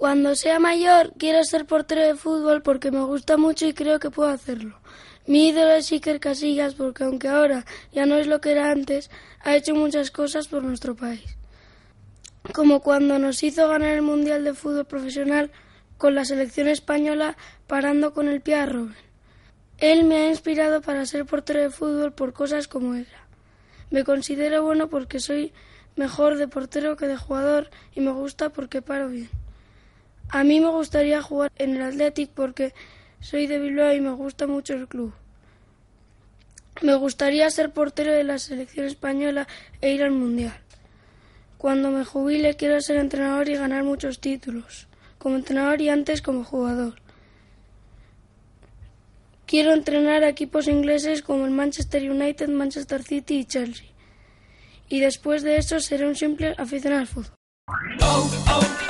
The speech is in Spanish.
Cuando sea mayor, quiero ser portero de fútbol porque me gusta mucho y creo que puedo hacerlo. Mi ídolo es Iker Casillas porque aunque ahora ya no es lo que era antes, ha hecho muchas cosas por nuestro país. Como cuando nos hizo ganar el Mundial de Fútbol Profesional con la selección española parando con el pie a Robben. Él me ha inspirado para ser portero de fútbol por cosas como esa. Me considero bueno porque soy mejor de portero que de jugador y me gusta porque paro bien. A mí me gustaría jugar en el Athletic porque soy de Bilbao y me gusta mucho el club. Me gustaría ser portero de la selección española e ir al Mundial. Cuando me jubile quiero ser entrenador y ganar muchos títulos, como entrenador y antes como jugador. Quiero entrenar a equipos ingleses como el Manchester United, Manchester City y Chelsea. Y después de eso seré un simple aficionado al fútbol. Oh, oh,